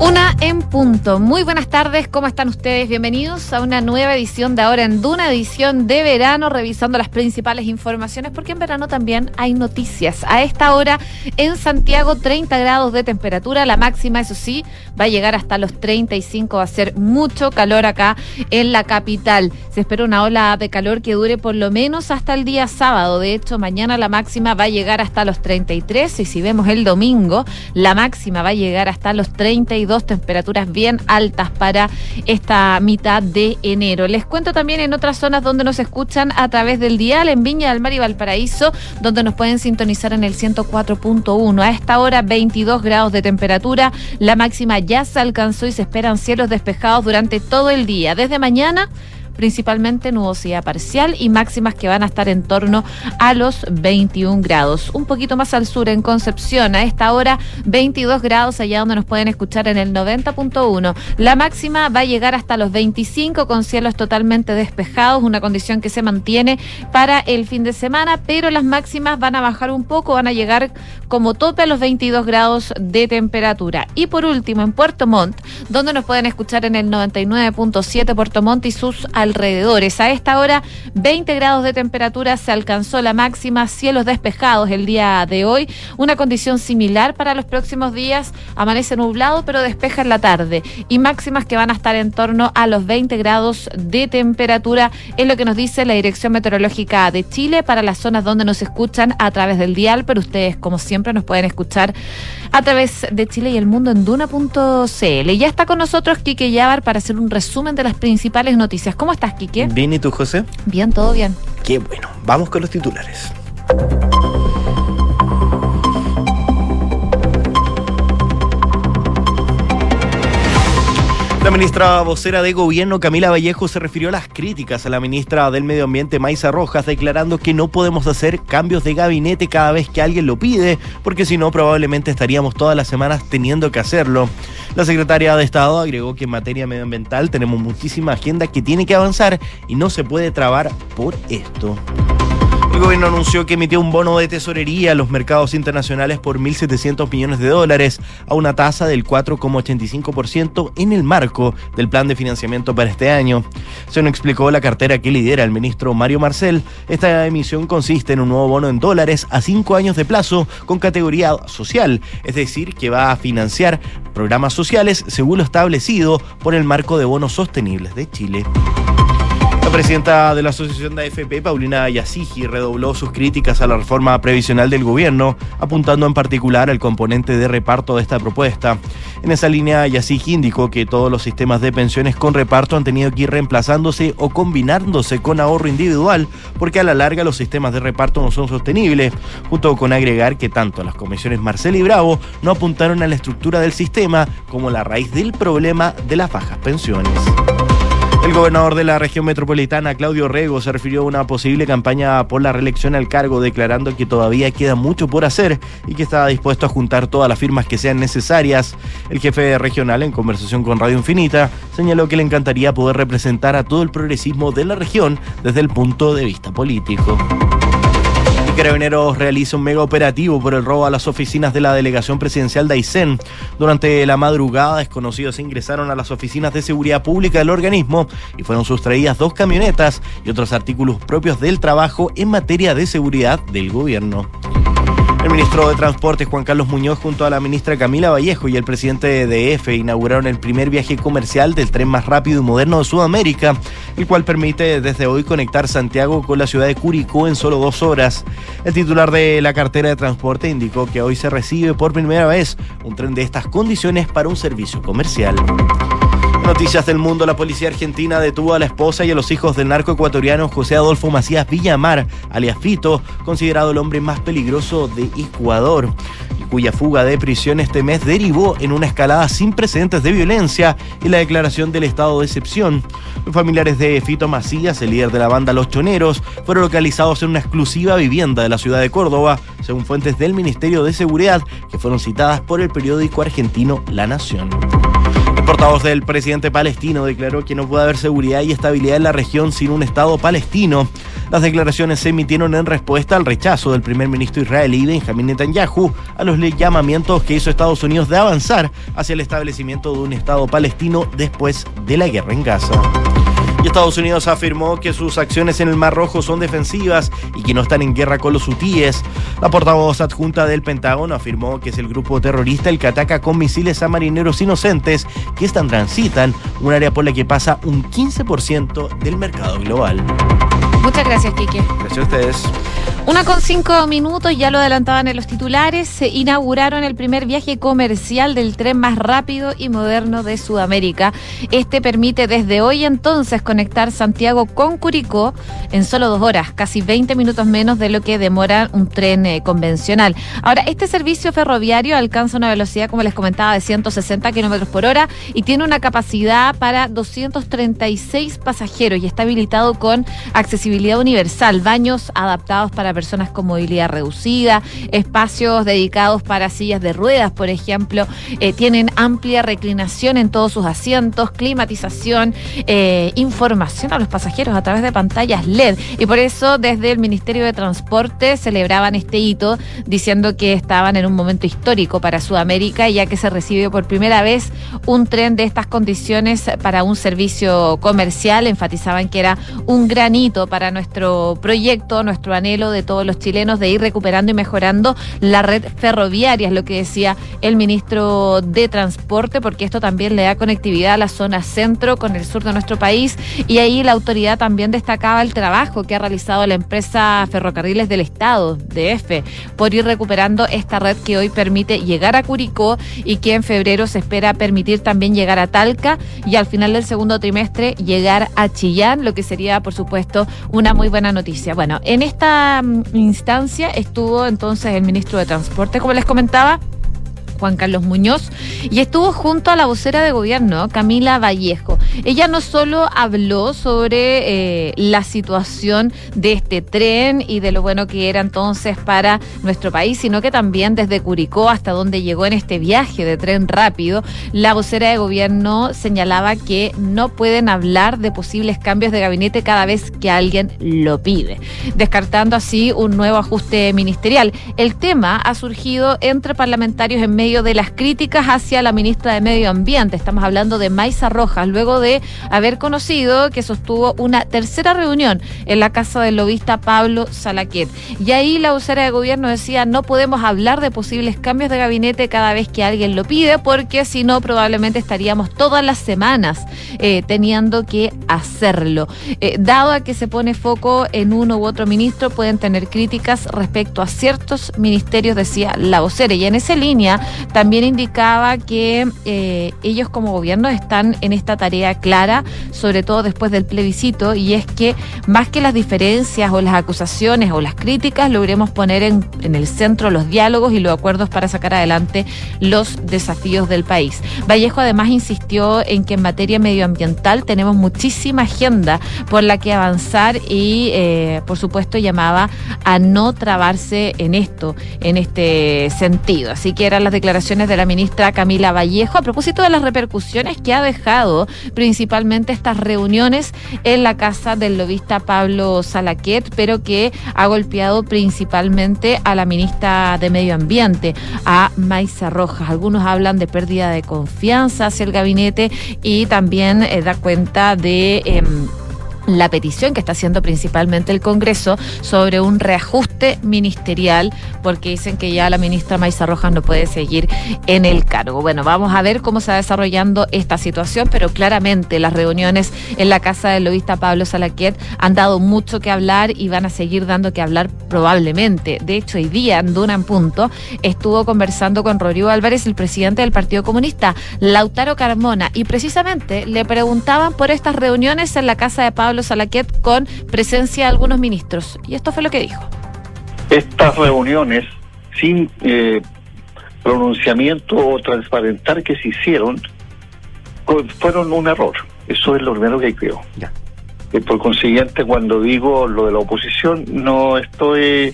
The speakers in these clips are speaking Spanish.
Una en punto. Muy buenas tardes, ¿cómo están ustedes? Bienvenidos a una nueva edición de Ahora en Duna, edición de verano, revisando las principales informaciones, porque en verano también hay noticias. A esta hora en Santiago, 30 grados de temperatura, la máxima, eso sí, va a llegar hasta los 35, va a ser mucho calor acá en la capital. Se espera una ola de calor que dure por lo menos hasta el día sábado. De hecho, mañana la máxima va a llegar hasta los 33 y si vemos el domingo, la máxima va a llegar hasta los 32 temperaturas bien altas para esta mitad de enero. Les cuento también en otras zonas donde nos escuchan a través del dial, en Viña del Mar y Valparaíso, donde nos pueden sintonizar en el 104.1. A esta hora 22 grados de temperatura, la máxima ya se alcanzó y se esperan cielos despejados durante todo el día. Desde mañana principalmente nubosidad parcial y máximas que van a estar en torno a los 21 grados. Un poquito más al sur, en Concepción, a esta hora 22 grados, allá donde nos pueden escuchar en el 90.1. La máxima va a llegar hasta los 25 con cielos totalmente despejados, una condición que se mantiene para el fin de semana, pero las máximas van a bajar un poco, van a llegar como tope a los 22 grados de temperatura. Y por último, en Puerto Montt, donde nos pueden escuchar en el 99.7 Puerto Montt y sus alrededores. A esta hora, 20 grados de temperatura, se alcanzó la máxima, cielos despejados el día de hoy. Una condición similar para los próximos días, amanece nublado, pero despeja en la tarde. Y máximas que van a estar en torno a los 20 grados de temperatura, es lo que nos dice la Dirección Meteorológica de Chile para las zonas donde nos escuchan a través del dial, pero ustedes, como siempre, nos pueden escuchar a través de Chile y el mundo en duna.cl. Ya está con nosotros Quique Yavar para hacer un resumen de las principales noticias. ¿Cómo estás, Quique? Bien, ¿y tú, José? Bien, todo bien. Qué bueno. Vamos con los titulares. La ministra vocera de gobierno, Camila Vallejo, se refirió a las críticas a la ministra del Medio Ambiente, Maisa Rojas, declarando que no podemos hacer cambios de gabinete cada vez que alguien lo pide, porque si no, probablemente estaríamos todas las semanas teniendo que hacerlo. La secretaria de Estado agregó que en materia medioambiental tenemos muchísima agenda que tiene que avanzar y no se puede trabar por esto. El gobierno anunció que emitió un bono de tesorería a los mercados internacionales por 1.700 millones de dólares a una tasa del 4,85% en el marco del plan de financiamiento para este año. Se nos explicó la cartera que lidera el ministro Mario Marcel. Esta emisión consiste en un nuevo bono en dólares a cinco años de plazo con categoría social, es decir, que va a financiar programas sociales según lo establecido por el marco de bonos sostenibles de Chile. Presidenta de la Asociación de AFP, Paulina Yasigi, redobló sus críticas a la reforma previsional del gobierno, apuntando en particular al componente de reparto de esta propuesta. En esa línea, Yasigi indicó que todos los sistemas de pensiones con reparto han tenido que ir reemplazándose o combinándose con ahorro individual, porque a la larga los sistemas de reparto no son sostenibles, junto con agregar que tanto las comisiones Marcel y Bravo no apuntaron a la estructura del sistema como la raíz del problema de las bajas pensiones. El gobernador de la región metropolitana, Claudio Rego, se refirió a una posible campaña por la reelección al cargo, declarando que todavía queda mucho por hacer y que estaba dispuesto a juntar todas las firmas que sean necesarias. El jefe regional, en conversación con Radio Infinita, señaló que le encantaría poder representar a todo el progresismo de la región desde el punto de vista político. Carabineros realiza un mega operativo por el robo a las oficinas de la delegación presidencial de Aysén. Durante la madrugada, desconocidos ingresaron a las oficinas de seguridad pública del organismo y fueron sustraídas dos camionetas y otros artículos propios del trabajo en materia de seguridad del gobierno. El ministro de Transporte, Juan Carlos Muñoz, junto a la ministra Camila Vallejo y el presidente de EFE, inauguraron el primer viaje comercial del tren más rápido y moderno de Sudamérica, el cual permite desde hoy conectar Santiago con la ciudad de Curicó en solo dos horas. El titular de la cartera de transporte indicó que hoy se recibe por primera vez un tren de estas condiciones para un servicio comercial. Noticias del mundo, la policía argentina detuvo a la esposa y a los hijos del narco ecuatoriano José Adolfo Macías Villamar, alias Fito, considerado el hombre más peligroso de Ecuador, y cuya fuga de prisión este mes derivó en una escalada sin precedentes de violencia y la declaración del estado de excepción. Los familiares de Fito Macías, el líder de la banda Los Choneros, fueron localizados en una exclusiva vivienda de la ciudad de Córdoba, según fuentes del Ministerio de Seguridad, que fueron citadas por el periódico argentino La Nación. El portavoz del presidente palestino declaró que no puede haber seguridad y estabilidad en la región sin un Estado palestino. Las declaraciones se emitieron en respuesta al rechazo del primer ministro israelí Benjamin Netanyahu a los llamamientos que hizo Estados Unidos de avanzar hacia el establecimiento de un Estado palestino después de la guerra en Gaza. Y Estados Unidos afirmó que sus acciones en el Mar Rojo son defensivas y que no están en guerra con los hutíes. La portavoz adjunta del Pentágono afirmó que es el grupo terrorista el que ataca con misiles a marineros inocentes que están transitan, un área por la que pasa un 15% del mercado global. Muchas gracias, Kike. Gracias a ustedes. Una con cinco minutos, ya lo adelantaban en los titulares, se inauguraron el primer viaje comercial del tren más rápido y moderno de Sudamérica. Este permite desde hoy entonces conectar Santiago con Curicó en solo dos horas, casi 20 minutos menos de lo que demora un tren eh, convencional. Ahora, este servicio ferroviario alcanza una velocidad, como les comentaba, de 160 kilómetros por hora y tiene una capacidad para 236 pasajeros y está habilitado con accesibilidad universal, baños adaptados para personas con movilidad reducida, espacios dedicados para sillas de ruedas, por ejemplo, eh, tienen amplia reclinación en todos sus asientos, climatización, eh, información a los pasajeros a través de pantallas LED. Y por eso desde el Ministerio de Transporte celebraban este hito diciendo que estaban en un momento histórico para Sudamérica, ya que se recibió por primera vez un tren de estas condiciones para un servicio comercial. Enfatizaban que era un gran hito para nuestro proyecto, nuestro anhelo de todos los chilenos de ir recuperando y mejorando la red ferroviaria, es lo que decía el ministro de Transporte, porque esto también le da conectividad a la zona centro con el sur de nuestro país. Y ahí la autoridad también destacaba el trabajo que ha realizado la empresa Ferrocarriles del Estado, DF, por ir recuperando esta red que hoy permite llegar a Curicó y que en febrero se espera permitir también llegar a Talca y al final del segundo trimestre llegar a Chillán, lo que sería, por supuesto, una muy buena noticia. Bueno, en esta instancia estuvo entonces el ministro de Transporte, como les comentaba, Juan Carlos Muñoz, y estuvo junto a la vocera de gobierno, Camila Vallejo. Ella no solo habló sobre eh, la situación de este tren y de lo bueno que era entonces para nuestro país, sino que también desde Curicó hasta donde llegó en este viaje de tren rápido, la vocera de gobierno señalaba que no pueden hablar de posibles cambios de gabinete cada vez que alguien lo pide, descartando así un nuevo ajuste ministerial. El tema ha surgido entre parlamentarios en medio de las críticas hacia la ministra de Medio Ambiente. Estamos hablando de Maiza Rojas, luego de haber conocido que sostuvo una tercera reunión en la casa del lobista Pablo Salaquet. Y ahí la vocera de gobierno decía, no podemos hablar de posibles cambios de gabinete cada vez que alguien lo pide, porque si no, probablemente estaríamos todas las semanas eh, teniendo que hacerlo. Eh, dado a que se pone foco en uno u otro ministro, pueden tener críticas respecto a ciertos ministerios, decía la vocera. Y en esa línea también indicaba que eh, ellos como gobierno están en esta tarea clara, sobre todo después del plebiscito, y es que más que las diferencias o las acusaciones o las críticas, logremos poner en, el centro los diálogos y los acuerdos para sacar adelante los desafíos del país. Vallejo además insistió en que en materia medioambiental tenemos muchísima agenda por la que avanzar y, eh, por supuesto, llamaba a no trabarse en esto, en este sentido. Así que eran las declaraciones de la ministra Camila Vallejo a propósito de las repercusiones que ha dejado principalmente estas reuniones en la casa del lobista Pablo Salaquet, pero que ha golpeado principalmente a la ministra de Medio Ambiente, a Maiza Rojas. Algunos hablan de pérdida de confianza hacia el gabinete y también eh, da cuenta de... Em, la petición que está haciendo principalmente el Congreso sobre un reajuste ministerial, porque dicen que ya la ministra Maiza Rojas no puede seguir en el cargo. Bueno, vamos a ver cómo se va desarrollando esta situación, pero claramente las reuniones en la casa del lobista Pablo Salaquet han dado mucho que hablar y van a seguir dando que hablar probablemente. De hecho, hoy día, en Duna en Punto, estuvo conversando con Rodrigo Álvarez, el presidente del Partido Comunista, Lautaro Carmona, y precisamente le preguntaban por estas reuniones en la casa de Pablo Salaquet con presencia de algunos ministros. Y esto fue lo que dijo. Estas reuniones, sin eh, pronunciamiento o transparentar que se hicieron, fueron un error. Eso es lo primero que creo. Ya. Y por consiguiente, cuando digo lo de la oposición, no estoy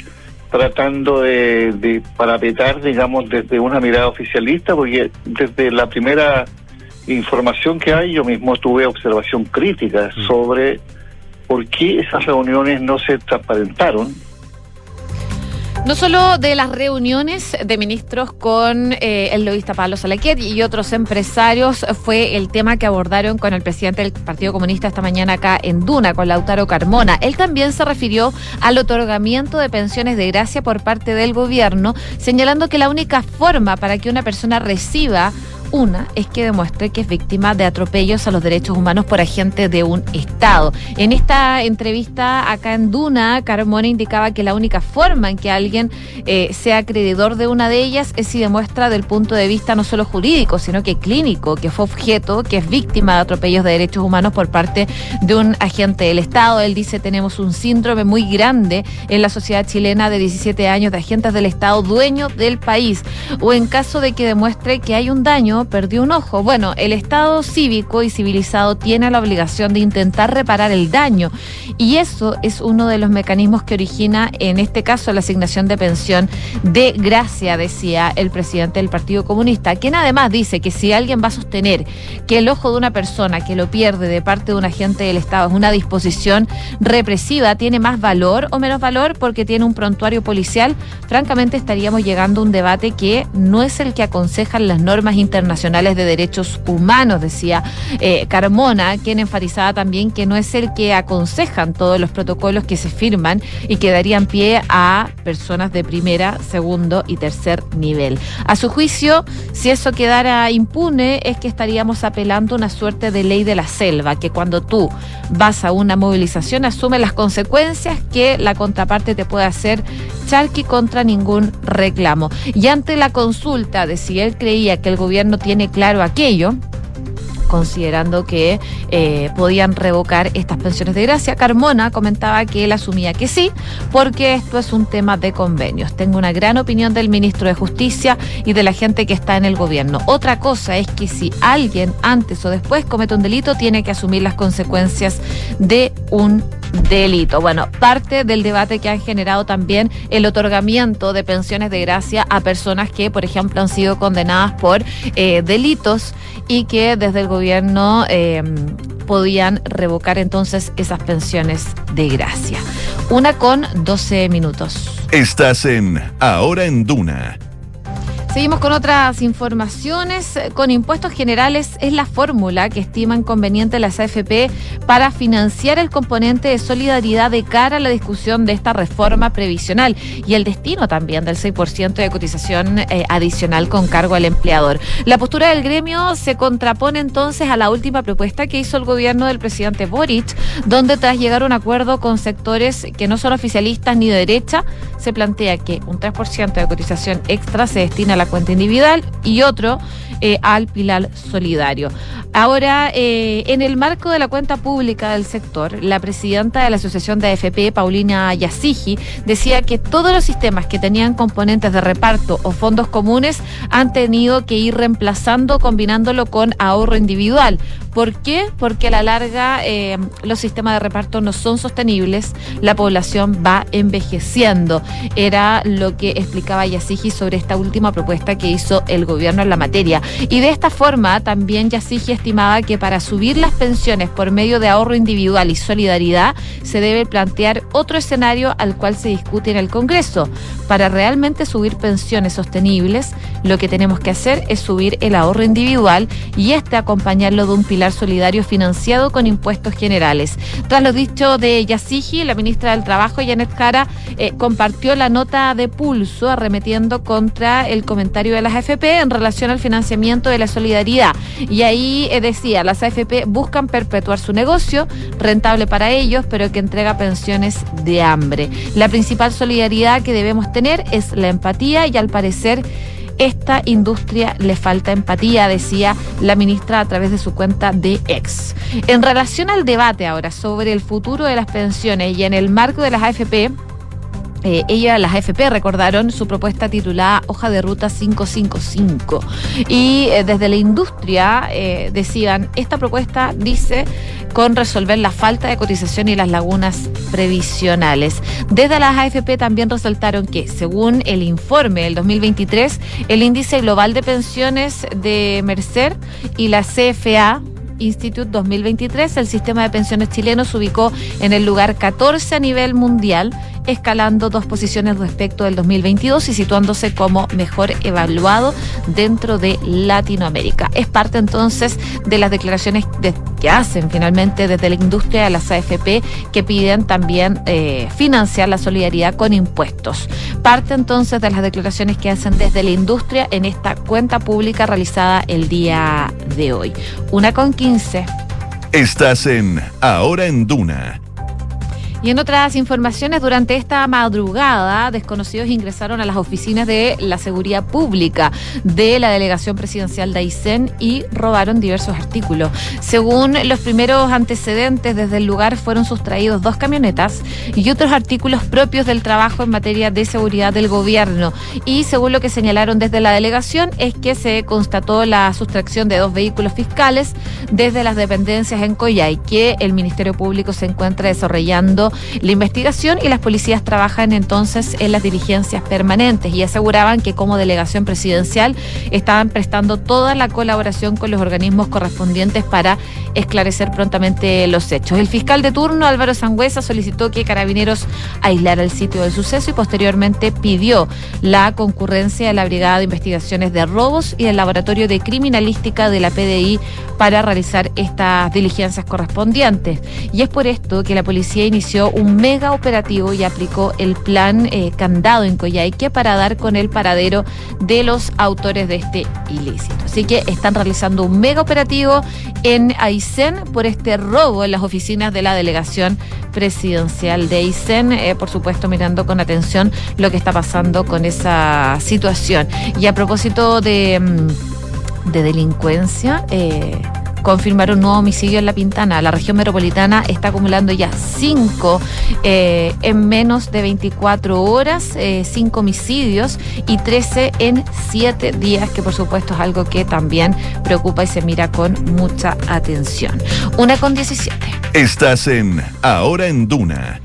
tratando de, de parapetar, digamos, desde una mirada oficialista, porque desde la primera información que hay, yo mismo tuve observación crítica mm. sobre por qué esas reuniones no se transparentaron no solo de las reuniones de ministros con eh, el lobista Pablo Salaquet y otros empresarios fue el tema que abordaron con el presidente del Partido Comunista esta mañana acá en Duna, con Lautaro Carmona. Él también se refirió al otorgamiento de pensiones de gracia por parte del gobierno, señalando que la única forma para que una persona reciba una es que demuestre que es víctima de atropellos a los derechos humanos por agentes de un Estado. En esta entrevista acá en Duna, Carmona indicaba que la única forma en que alguien eh, sea acreedor de una de ellas es si demuestra del punto de vista no solo jurídico, sino que clínico, que fue objeto, que es víctima de atropellos de derechos humanos por parte de un agente del Estado. Él dice, tenemos un síndrome muy grande en la sociedad chilena de 17 años de agentes del Estado dueños del país. O en caso de que demuestre que hay un daño, perdió un ojo. Bueno, el Estado cívico y civilizado tiene la obligación de intentar reparar el daño y eso es uno de los mecanismos que origina, en este caso, la asignación de pensión de gracia, decía el presidente del Partido Comunista, quien además dice que si alguien va a sostener que el ojo de una persona que lo pierde de parte de un agente del Estado es una disposición represiva, tiene más valor o menos valor porque tiene un prontuario policial, francamente estaríamos llegando a un debate que no es el que aconsejan las normas internacionales nacionales de derechos humanos, decía eh, Carmona, quien enfatizaba también que no es el que aconsejan todos los protocolos que se firman y que darían pie a personas de primera, segundo y tercer nivel. A su juicio, si eso quedara impune, es que estaríamos apelando a una suerte de ley de la selva, que cuando tú vas a una movilización asume las consecuencias que la contraparte te puede hacer charqui contra ningún reclamo. Y ante la consulta de si él creía que el gobierno tiene claro aquello, considerando que eh, podían revocar estas pensiones de gracia. Carmona comentaba que él asumía que sí, porque esto es un tema de convenios. Tengo una gran opinión del ministro de Justicia y de la gente que está en el gobierno. Otra cosa es que si alguien antes o después comete un delito, tiene que asumir las consecuencias de un delito. Bueno, parte del debate que han generado también el otorgamiento de pensiones de gracia a personas que, por ejemplo, han sido condenadas por eh, delitos y que desde el gobierno eh, podían revocar entonces esas pensiones de gracia. Una con 12 minutos. Estás en Ahora en Duna Seguimos con otras informaciones. Con impuestos generales es la fórmula que estiman conveniente las AFP para financiar el componente de solidaridad de cara a la discusión de esta reforma previsional y el destino también del 6% de cotización eh, adicional con cargo al empleador. La postura del gremio se contrapone entonces a la última propuesta que hizo el gobierno del presidente Boric, donde tras llegar a un acuerdo con sectores que no son oficialistas ni de derecha, se plantea que un 3% de cotización extra se destina a la cuenta individual y otro eh, al pilar solidario. Ahora, eh, en el marco de la cuenta pública del sector, la presidenta de la Asociación de AFP, Paulina Yasigi, decía que todos los sistemas que tenían componentes de reparto o fondos comunes han tenido que ir reemplazando, combinándolo con ahorro individual. ¿Por qué? Porque a la larga eh, los sistemas de reparto no son sostenibles, la población va envejeciendo. Era lo que explicaba Yasigi sobre esta última propuesta que hizo el gobierno en la materia. Y de esta forma también Yasigi estimaba que para subir las pensiones por medio de ahorro individual y solidaridad se debe plantear otro escenario al cual se discute en el Congreso. Para realmente subir pensiones sostenibles, lo que tenemos que hacer es subir el ahorro individual y este acompañarlo de un pilar solidario financiado con impuestos generales. Tras lo dicho de Yasigi, la ministra del Trabajo, Janet Jara, eh, compartió la nota de pulso arremetiendo contra el comentario de las AFP en relación al financiamiento de la solidaridad. Y ahí eh, decía, las AFP buscan perpetuar su negocio, rentable para ellos, pero que entrega pensiones de hambre. La principal solidaridad que debemos tener es la empatía y al parecer esta industria le falta empatía, decía la ministra a través de su cuenta de ex. En relación al debate ahora sobre el futuro de las pensiones y en el marco de las AFP, eh, ella, las AFP, recordaron su propuesta titulada Hoja de Ruta 555. Y eh, desde la industria eh, decían, esta propuesta dice con resolver la falta de cotización y las lagunas previsionales. Desde las AFP también resaltaron que, según el informe del 2023, el índice global de pensiones de Mercer y la CFA Institute 2023, el sistema de pensiones chileno se ubicó en el lugar 14 a nivel mundial escalando dos posiciones respecto del 2022 y situándose como mejor evaluado dentro de Latinoamérica. Es parte entonces de las declaraciones que hacen finalmente desde la industria de las AFP que piden también eh, financiar la solidaridad con impuestos. Parte entonces de las declaraciones que hacen desde la industria en esta cuenta pública realizada el día de hoy. Una con 15. Estás en Ahora en Duna y en otras informaciones, durante esta madrugada, desconocidos ingresaron a las oficinas de la seguridad pública de la delegación presidencial de Aysén y robaron diversos artículos. Según los primeros antecedentes, desde el lugar fueron sustraídos dos camionetas y otros artículos propios del trabajo en materia de seguridad del gobierno. Y según lo que señalaron desde la delegación, es que se constató la sustracción de dos vehículos fiscales desde las dependencias en Coyay, que el Ministerio Público se encuentra desarrollando la investigación y las policías trabajan entonces en las diligencias permanentes y aseguraban que como delegación presidencial estaban prestando toda la colaboración con los organismos correspondientes para esclarecer prontamente los hechos. El fiscal de turno, Álvaro Sangüesa, solicitó que Carabineros aislara el sitio del suceso y posteriormente pidió la concurrencia de la Brigada de Investigaciones de Robos y del Laboratorio de Criminalística de la PDI para realizar estas diligencias correspondientes. Y es por esto que la policía inició un mega operativo y aplicó el plan eh, candado en Coyhaique para dar con el paradero de los autores de este ilícito. Así que están realizando un mega operativo en Aysén por este robo en las oficinas de la delegación presidencial de Aysén, eh, por supuesto mirando con atención lo que está pasando con esa situación. Y a propósito de, mm, de delincuencia, eh, confirmaron un nuevo homicidio en La Pintana. La región metropolitana está acumulando ya cinco eh, en menos de 24 horas, eh, cinco homicidios y 13 en siete días, que por supuesto es algo que también preocupa y se mira con mucha atención. Una con 17. Estás en Ahora en Duna.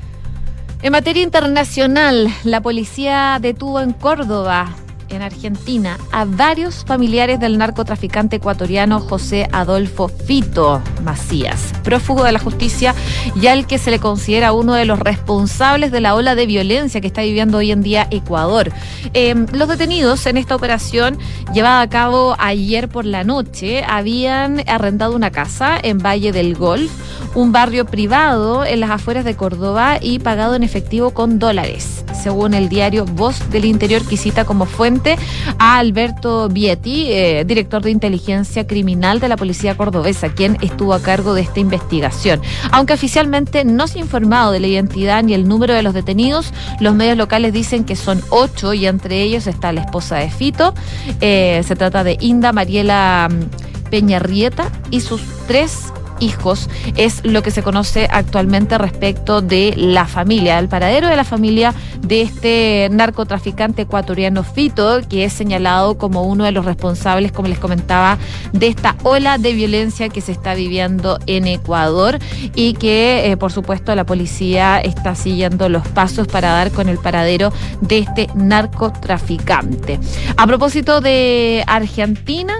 En materia internacional, la policía detuvo en Córdoba en Argentina a varios familiares del narcotraficante ecuatoriano José Adolfo Fito Macías, prófugo de la justicia y al que se le considera uno de los responsables de la ola de violencia que está viviendo hoy en día Ecuador. Em, los detenidos en esta operación llevada a cabo ayer por la noche habían arrendado una casa en Valle del Golf, un barrio privado en las afueras de Córdoba y pagado en efectivo con dólares, según el diario Voz del Interior que cita como fuente a Alberto Vietti, eh, director de inteligencia criminal de la policía cordobesa, quien estuvo a cargo de esta investigación. Aunque oficialmente no se ha informado de la identidad ni el número de los detenidos, los medios locales dicen que son ocho y entre ellos está la esposa de Fito. Eh, se trata de Inda Mariela mm, Peñarrieta y sus tres hijos, es lo que se conoce actualmente respecto de la familia, el paradero de la familia de este narcotraficante ecuatoriano Fito, que es señalado como uno de los responsables, como les comentaba, de esta ola de violencia que se está viviendo en Ecuador y que, eh, por supuesto, la policía está siguiendo los pasos para dar con el paradero de este narcotraficante. A propósito de Argentina,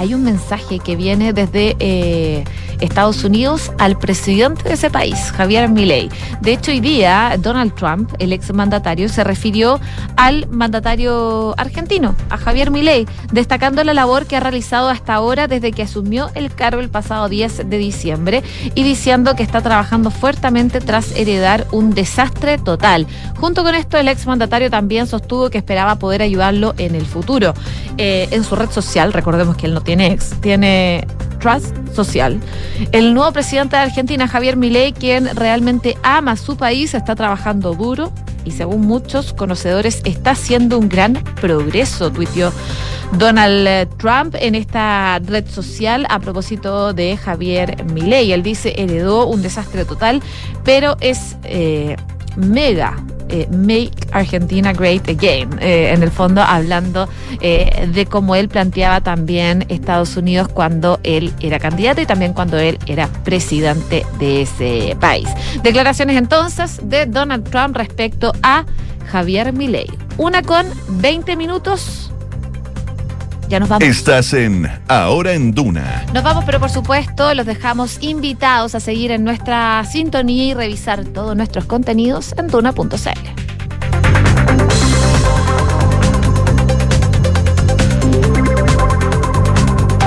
hay un mensaje que viene desde eh, Estados Unidos al presidente de ese país, Javier Milei. De hecho, hoy día Donald Trump, el ex mandatario, se refirió al mandatario argentino, a Javier Milei, destacando la labor que ha realizado hasta ahora desde que asumió el cargo el pasado 10 de diciembre y diciendo que está trabajando fuertemente tras heredar un desastre total. Junto con esto, el ex mandatario también sostuvo que esperaba poder ayudarlo en el futuro. Eh, en su red social, recordemos que él no tiene tiene ex, tiene Trust Social. El nuevo presidente de Argentina, Javier Milei, quien realmente ama su país, está trabajando duro y según muchos conocedores está haciendo un gran progreso, tuiteó Donald Trump en esta red social a propósito de Javier Milei. Él dice, heredó un desastre total, pero es eh, mega eh, Make Argentina Great Again, eh, en el fondo hablando eh, de cómo él planteaba también Estados Unidos cuando él era candidato y también cuando él era presidente de ese país. Declaraciones entonces de Donald Trump respecto a Javier Milei. Una con 20 minutos. Ya nos vamos. Estás en Ahora en Duna. Nos vamos, pero por supuesto los dejamos invitados a seguir en nuestra sintonía y revisar todos nuestros contenidos en duna.cl.